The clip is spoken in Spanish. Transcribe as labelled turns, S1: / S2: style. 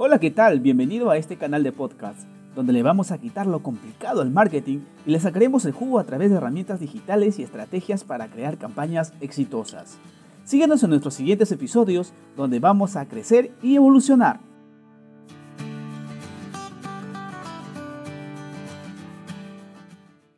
S1: Hola, ¿qué tal? Bienvenido a este canal de podcast, donde le vamos a quitar lo complicado al marketing y le sacaremos el jugo a través de herramientas digitales y estrategias para crear campañas exitosas. Síguenos en nuestros siguientes episodios, donde vamos a crecer y evolucionar.